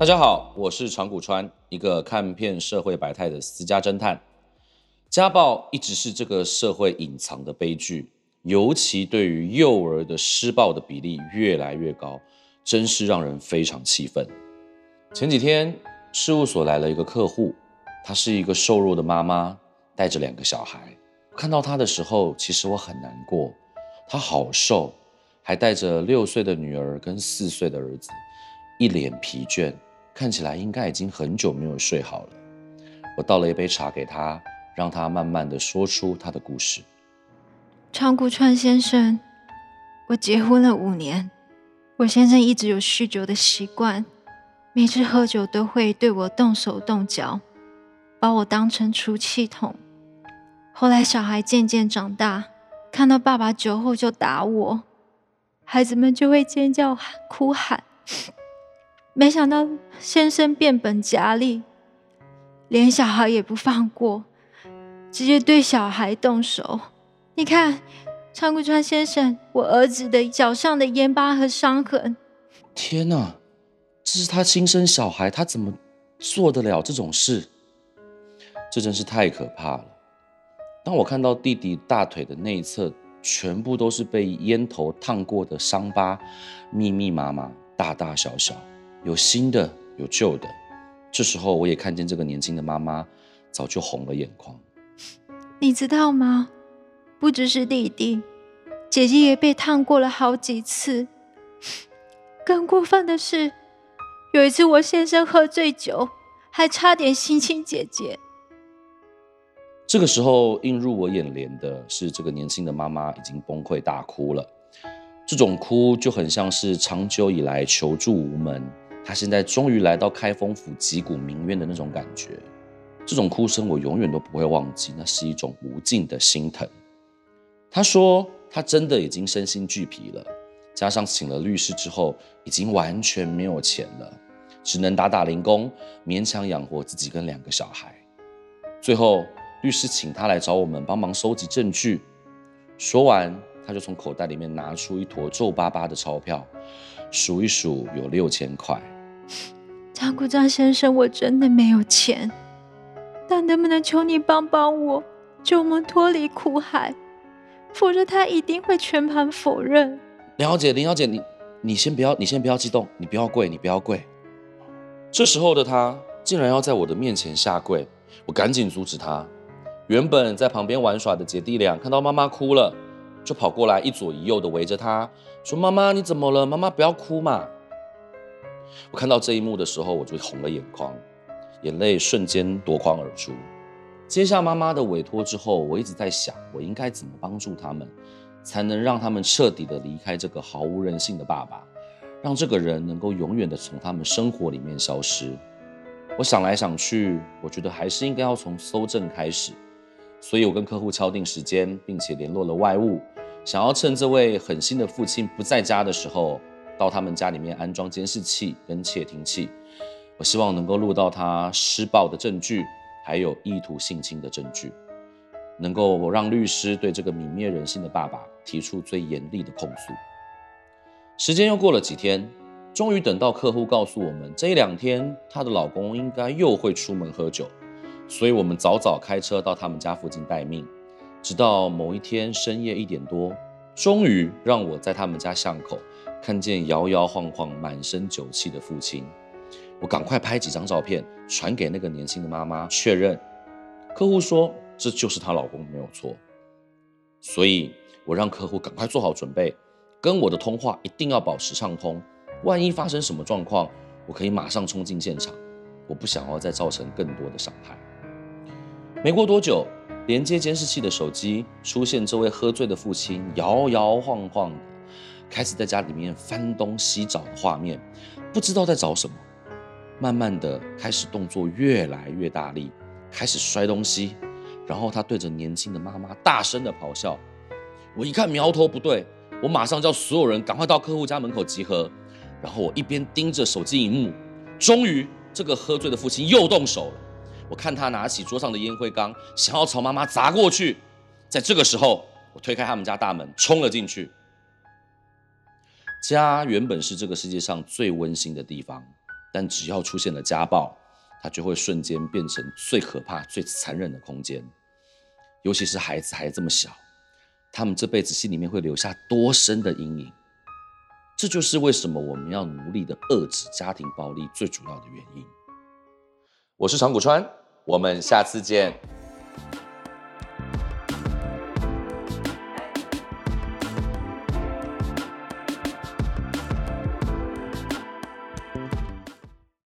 大家好，我是长谷川，一个看遍社会百态的私家侦探。家暴一直是这个社会隐藏的悲剧，尤其对于幼儿的施暴的比例越来越高，真是让人非常气愤。前几天事务所来了一个客户，她是一个瘦弱的妈妈，带着两个小孩。看到她的时候，其实我很难过。她好瘦，还带着六岁的女儿跟四岁的儿子，一脸疲倦。看起来应该已经很久没有睡好了。我倒了一杯茶给他，让他慢慢的说出他的故事。长谷川先生，我结婚了五年，我先生一直有酗酒的习惯，每次喝酒都会对我动手动脚，把我当成出气筒。后来小孩渐渐长大，看到爸爸酒后就打我，孩子们就会尖叫哭喊。没想到先生变本加厉，连小孩也不放过，直接对小孩动手。你看，川谷川先生，我儿子的脚上的烟疤和伤痕。天哪，这是他亲生小孩，他怎么做得了这种事？这真是太可怕了。当我看到弟弟大腿的内侧全部都是被烟头烫过的伤疤，密密麻麻，大大小小。有新的，有旧的。这时候，我也看见这个年轻的妈妈早就红了眼眶。你知道吗？不只是弟弟，姐姐也被烫过了好几次。更过分的是，有一次我先生喝醉酒，还差点性侵姐姐。这个时候，映入我眼帘的是这个年轻的妈妈已经崩溃大哭了。这种哭就很像是长久以来求助无门。他现在终于来到开封府击鼓鸣冤的那种感觉，这种哭声我永远都不会忘记，那是一种无尽的心疼。他说他真的已经身心俱疲了，加上请了律师之后，已经完全没有钱了，只能打打零工，勉强养活自己跟两个小孩。最后律师请他来找我们帮忙收集证据，说完他就从口袋里面拿出一坨皱巴巴的钞票。数一数，有六千块。张谷章先生，我真的没有钱，但能不能求你帮帮我，救我们脱离苦海？否则他一定会全盘否认。林小姐，林小姐，你你先不要，你先不要激动，你不要跪，你不要跪。这时候的他竟然要在我的面前下跪，我赶紧阻止他。原本在旁边玩耍的姐弟俩看到妈妈哭了。就跑过来，一左一右的围着他，说：“妈妈，你怎么了？妈妈不要哭嘛！”我看到这一幕的时候，我就红了眼眶，眼泪瞬间夺眶而出。接下妈妈的委托之后，我一直在想，我应该怎么帮助他们，才能让他们彻底的离开这个毫无人性的爸爸，让这个人能够永远的从他们生活里面消失。我想来想去，我觉得还是应该要从搜证开始。所以我跟客户敲定时间，并且联络了外务，想要趁这位狠心的父亲不在家的时候，到他们家里面安装监视器跟窃听器。我希望能够录到他施暴的证据，还有意图性侵的证据，能够让律师对这个泯灭人性的爸爸提出最严厉的控诉。时间又过了几天，终于等到客户告诉我们，这一两天她的老公应该又会出门喝酒。所以，我们早早开车到他们家附近待命，直到某一天深夜一点多，终于让我在他们家巷口看见摇摇晃晃、满身酒气的父亲。我赶快拍几张照片传给那个年轻的妈妈确认。客户说这就是她老公，没有错。所以我让客户赶快做好准备，跟我的通话一定要保持畅通，万一发生什么状况，我可以马上冲进现场。我不想要再造成更多的伤害。没过多久，连接监视器的手机出现这位喝醉的父亲摇摇晃晃，开始在家里面翻东西找的画面，不知道在找什么。慢慢的开始动作越来越大力，开始摔东西，然后他对着年轻的妈妈大声的咆哮。我一看苗头不对，我马上叫所有人赶快到客户家门口集合。然后我一边盯着手机荧幕，终于这个喝醉的父亲又动手了。我看他拿起桌上的烟灰缸，想要朝妈妈砸过去。在这个时候，我推开他们家大门，冲了进去。家原本是这个世界上最温馨的地方，但只要出现了家暴，它就会瞬间变成最可怕、最残忍的空间。尤其是孩子还这么小，他们这辈子心里面会留下多深的阴影？这就是为什么我们要努力的遏制家庭暴力最主要的原因。我是长谷川，我们下次见。